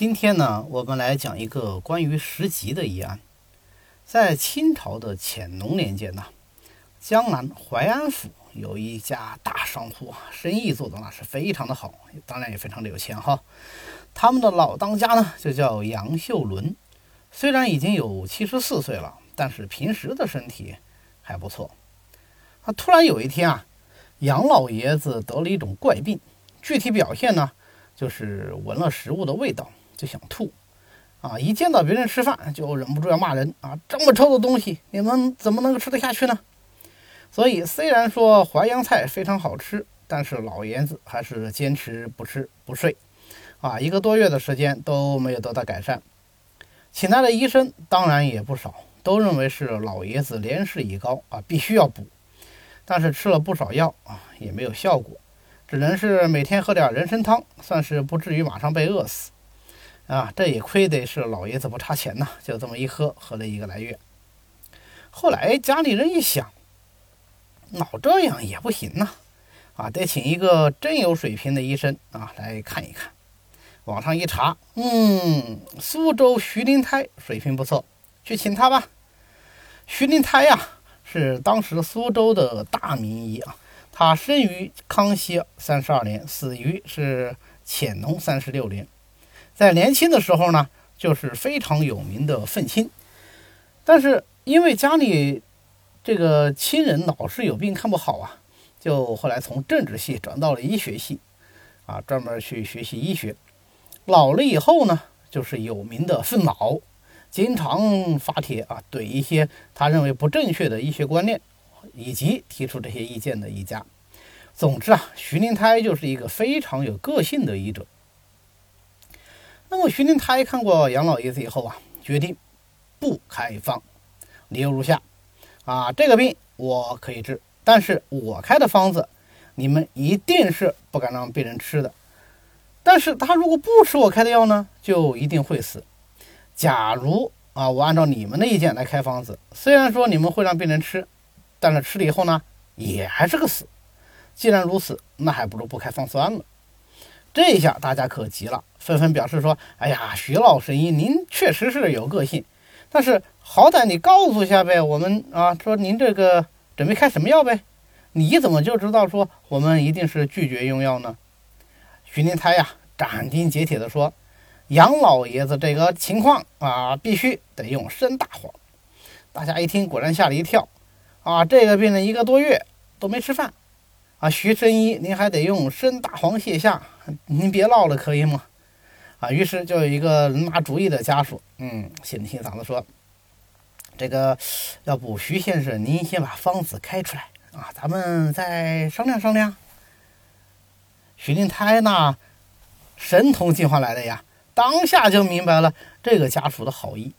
今天呢，我们来讲一个关于石级的疑案。在清朝的乾隆年间呢，江南淮安府有一家大商户，生意做得那是非常的好，当然也非常的有钱哈。他们的老当家呢，就叫杨秀伦。虽然已经有七十四岁了，但是平时的身体还不错。啊突然有一天啊，杨老爷子得了一种怪病，具体表现呢，就是闻了食物的味道。就想吐，啊！一见到别人吃饭，就忍不住要骂人啊！这么臭的东西，你们怎么能够吃得下去呢？所以，虽然说淮扬菜非常好吃，但是老爷子还是坚持不吃不睡，啊！一个多月的时间都没有得到改善。请来的医生当然也不少，都认为是老爷子年事已高啊，必须要补。但是吃了不少药啊，也没有效果，只能是每天喝点人参汤，算是不至于马上被饿死。啊，这也亏得是老爷子不差钱呐，就这么一喝，喝了一个来月。后来家里人一想，老这样也不行呐，啊，得请一个真有水平的医生啊来看一看。网上一查，嗯，苏州徐灵泰水平不错，去请他吧。徐灵泰呀，是当时苏州的大名医啊，他生于康熙三十二年，死于是乾隆三十六年。在年轻的时候呢，就是非常有名的愤青，但是因为家里这个亲人老是有病看不好啊，就后来从政治系转到了医学系，啊，专门去学习医学。老了以后呢，就是有名的愤老，经常发帖啊，怼一些他认为不正确的医学观念，以及提出这些意见的医家。总之啊，徐灵胎就是一个非常有个性的医者。那么徐灵台看过杨老爷子以后啊，决定不开方，理由如下：啊，这个病我可以治，但是我开的方子，你们一定是不敢让病人吃的。但是他如果不吃我开的药呢，就一定会死。假如啊，我按照你们的意见来开方子，虽然说你们会让病人吃，但是吃了以后呢，也还是个死。既然如此，那还不如不开方算了。这一下大家可急了，纷纷表示说：“哎呀，徐老神医，您确实是有个性，但是好歹你告诉一下呗，我们啊，说您这个准备开什么药呗？你怎么就知道说我们一定是拒绝用药呢？”徐灵台呀，斩钉截铁地说：“杨老爷子这个情况啊，必须得用生大黄。”大家一听，果然吓了一跳啊！这个病人一个多月都没吃饭。啊，徐神医，您还得用生大黄泻下，您别唠了，可以吗？啊，于是就有一个拿主意的家属，嗯，心里心嗓子说：“这个，要不徐先生，您先把方子开出来啊，咱们再商量商量。”徐灵胎呢，神通进化来的呀，当下就明白了这个家属的好意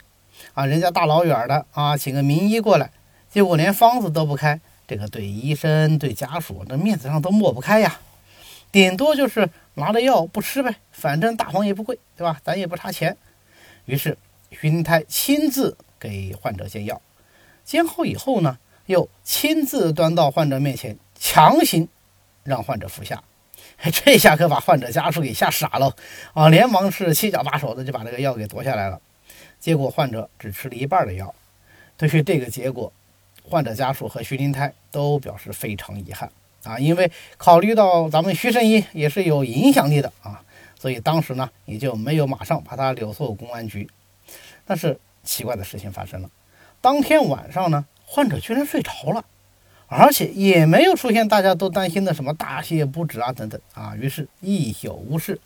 啊，人家大老远的啊，请个名医过来，结果连方子都不开。这个对医生、对家属，那面子上都抹不开呀。顶多就是拿着药不吃呗，反正大黄也不贵，对吧？咱也不差钱。于是徐林泰亲自给患者煎药，煎好以后呢，又亲自端到患者面前，强行让患者服下。这下可把患者家属给吓傻了啊！连忙是七脚八手的就把这个药给夺下来了。结果患者只吃了一半的药。对于这个结果，患者家属和徐林泰都表示非常遗憾啊，因为考虑到咱们徐神医也是有影响力的啊，所以当时呢也就没有马上把他留送公安局。但是奇怪的事情发生了，当天晚上呢，患者居然睡着了，而且也没有出现大家都担心的什么大泻不止啊等等啊，于是一宿无事。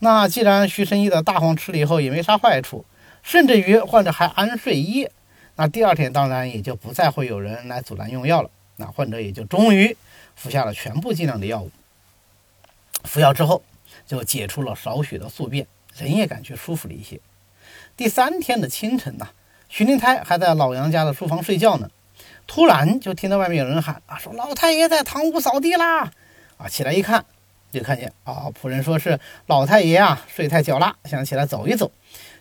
那既然徐神医的大黄吃了以后也没啥坏处，甚至于患者还安睡一夜。那第二天当然也就不再会有人来阻拦用药了，那患者也就终于服下了全部剂量的药物。服药之后就解除了少许的宿便，人也感觉舒服了一些。第三天的清晨呐，徐灵台还在老杨家的书房睡觉呢，突然就听到外面有人喊啊，说老太爷在堂屋扫地啦！啊，起来一看，就看见啊，仆人说是老太爷啊睡太久了，想起来走一走，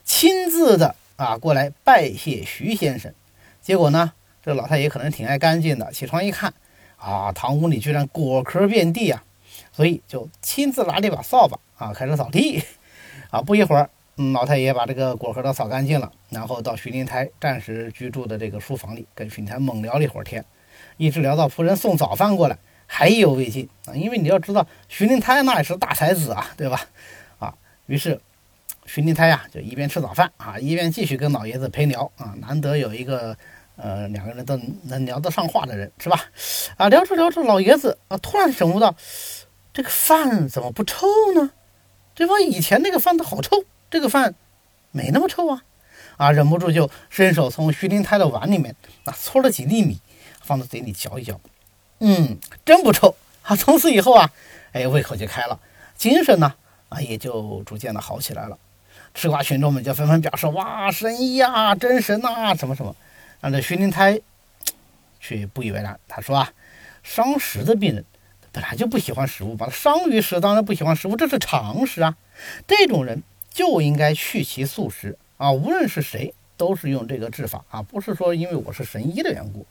亲自的。啊，过来拜谢徐先生，结果呢，这老太爷可能挺爱干净的，起床一看，啊，堂屋里居然果壳遍地啊，所以就亲自拿了一把扫把啊，开始扫地。啊，不一会儿，老太爷把这个果壳都扫干净了，然后到徐灵台暂时居住的这个书房里，跟徐灵台猛聊了一会儿天，一直聊到仆人送早饭过来，还意犹未尽啊。因为你要知道，徐灵台那也是大才子啊，对吧？啊，于是徐灵台呀，就一边吃早饭啊，一边继续跟老爷子陪聊啊。难得有一个呃两个人都能聊得上话的人，是吧？啊，聊着聊着，老爷子啊突然醒悟到，这个饭怎么不臭呢？对方？以前那个饭都好臭。这个饭没那么臭啊，啊，忍不住就伸手从徐灵台的碗里面啊搓了几粒米，放到嘴里嚼一嚼，嗯，真不臭啊。从此以后啊，哎，胃口就开了，精神呢啊也就逐渐的好起来了。吃瓜群众们就纷纷表示哇，神医啊，真神呐，什么什么。啊，这徐灵台却不以为然，他说啊，伤食的病人本来就不喜欢食物，把他伤于食，当然不喜欢食物，这是常识啊。这种人。就应该去其素食啊！无论是谁，都是用这个治法啊，不是说因为我是神医的缘故。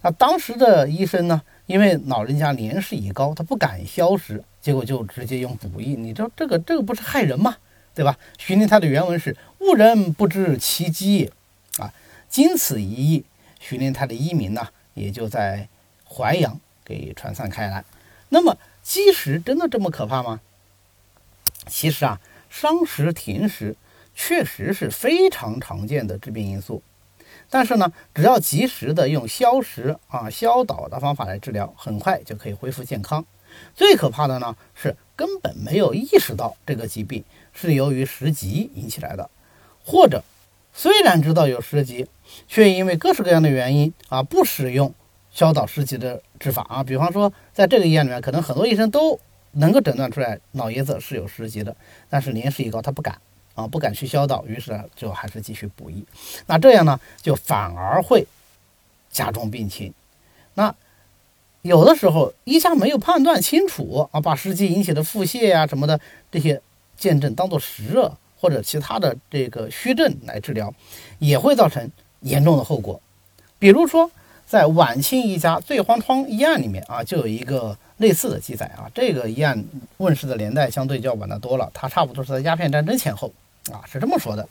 那当时的医生呢，因为老人家年事已高，他不敢消食，结果就直接用补益。你知道这个这个不是害人吗？对吧？徐灵台的原文是“误人不知其机”，啊，经此一役，徐灵台的医名呢，也就在淮阳给传散开来。那么积食真的这么可怕吗？其实啊。伤食停食确实是非常常见的致病因素，但是呢，只要及时的用消食啊、消导的方法来治疗，很快就可以恢复健康。最可怕的呢是根本没有意识到这个疾病是由于食疾引起来的，或者虽然知道有湿疾，却因为各式各样的原因啊不使用消导食疾的治法啊。比方说，在这个医院里面，可能很多医生都。能够诊断出来老爷子是有湿疾的，但是年事已高，他不敢啊，不敢去消导，于是就还是继续补益。那这样呢，就反而会加重病情。那有的时候医家没有判断清楚啊，把湿疾引起的腹泻呀什么的这些见证当做实热或者其他的这个虚症来治疗，也会造成严重的后果。比如说，在晚清一家醉黄汤医案里面啊，就有一个。类似的记载啊，这个医案问世的年代相对较晚的多了，它差不多是在鸦片战争前后啊，是这么说的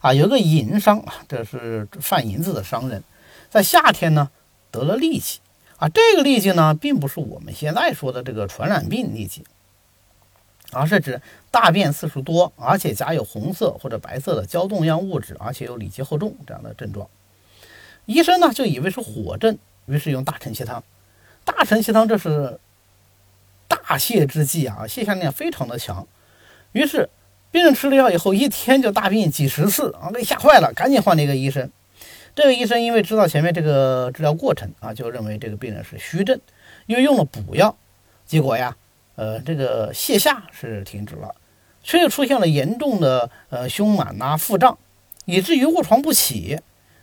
啊，有个银商啊，这是贩银子的商人，在夏天呢得了痢疾啊，这个痢疾呢，并不是我们现在说的这个传染病痢疾，而是指大便次数多，而且夹有红色或者白色的胶冻样物质，而且有里积厚重这样的症状。医生呢就以为是火症，于是用大承气汤。大承气汤这是。大泻之剂啊，泻下量非常的强，于是病人吃了药以后，一天就大便几十次啊，给吓坏了，赶紧换了一个医生。这个医生因为知道前面这个治疗过程啊，就认为这个病人是虚症，因为用了补药，结果呀，呃，这个泻下是停止了，却又出现了严重的呃胸满呐、腹胀，以至于卧床不起。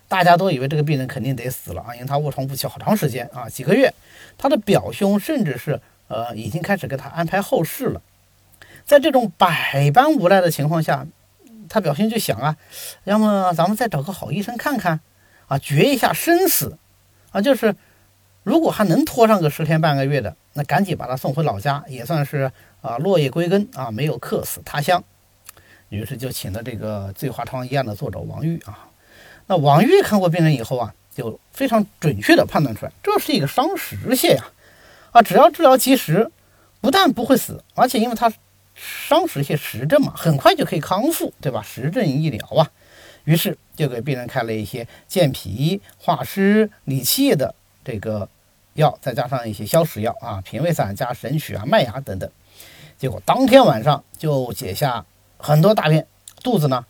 大家都以为这个病人肯定得死了啊，因为他卧床不起好长时间啊，几个月，他的表兄甚至是。呃，已经开始给他安排后事了。在这种百般无奈的情况下，他表兄就想啊，要么咱们再找个好医生看看，啊，决一下生死，啊，就是如果还能拖上个十天半个月的，那赶紧把他送回老家，也算是啊落叶归根啊，没有客死他乡。于是就请了这个《醉花汤医案》的作者王玉啊。那王玉看过病人以后啊，就非常准确的判断出来，这是一个伤食泻呀。啊，只要治疗及时，不但不会死，而且因为它伤食泻实症嘛，很快就可以康复，对吧？实症医疗啊，于是就给病人开了一些健脾化湿理气的这个药，再加上一些消食药啊，平胃散加神曲啊、麦芽等等。结果当天晚上就解下很多大便，肚子呢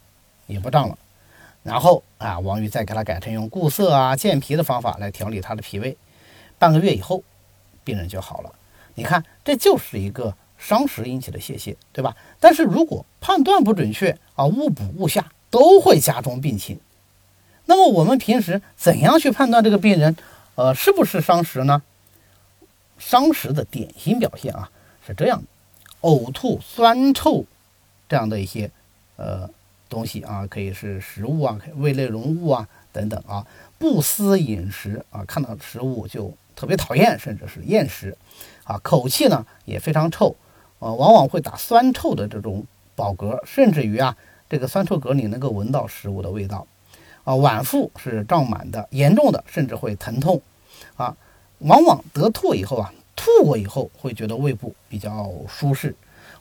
也不胀了。然后啊，王玉再给他改成用固涩啊、健脾的方法来调理他的脾胃。半个月以后。病人就好了，你看，这就是一个伤食引起的泄泻，对吧？但是如果判断不准确啊，误补误下，都会加重病情。那么我们平时怎样去判断这个病人，呃，是不是伤食呢？伤食的典型表现啊是这样：呕吐、酸臭这样的一些呃东西啊，可以是食物啊、胃内容物啊等等啊，不思饮食啊，看到食物就。特别讨厌，甚至是厌食，啊，口气呢也非常臭，呃，往往会打酸臭的这种饱嗝，甚至于啊，这个酸臭格里能够闻到食物的味道。啊，脘腹是胀满的，严重的甚至会疼痛。啊，往往得吐以后啊，吐过以后会觉得胃部比较舒适。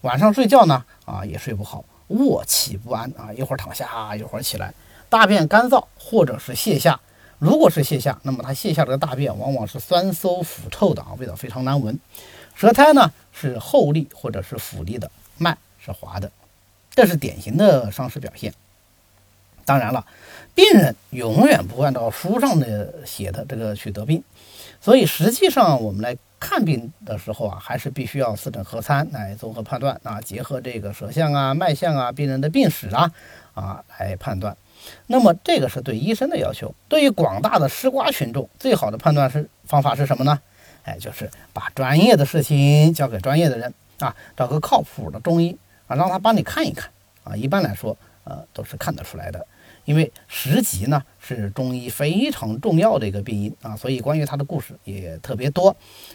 晚上睡觉呢，啊也睡不好，卧起不安啊，一会儿躺下，一会儿起来，大便干燥或者是泻下。如果是泻下，那么它泻下的大便往往是酸馊腐臭的啊，味道非常难闻。舌苔呢是厚腻或者是腐腻的，脉是滑的，这是典型的伤食表现。当然了，病人永远不会按照书上的写的这个去得病，所以实际上我们来看病的时候啊，还是必须要四诊合参来综合判断啊，结合这个舌象啊、脉象啊、病人的病史啊啊来判断。那么这个是对医生的要求，对于广大的吃瓜群众，最好的判断是方法是什么呢？哎，就是把专业的事情交给专业的人啊，找个靠谱的中医啊，让他帮你看一看啊。一般来说，呃，都是看得出来的。因为食疾呢是中医非常重要的一个病因啊，所以关于它的故事也特别多。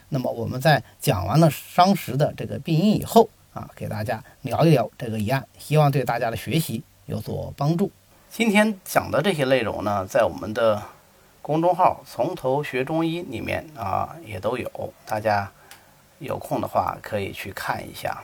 那么我们在讲完了伤食的这个病因以后啊，给大家聊一聊这个疑案，希望对大家的学习有所帮助。今天讲的这些内容呢，在我们的公众号“从头学中医”里面啊也都有，大家有空的话可以去看一下。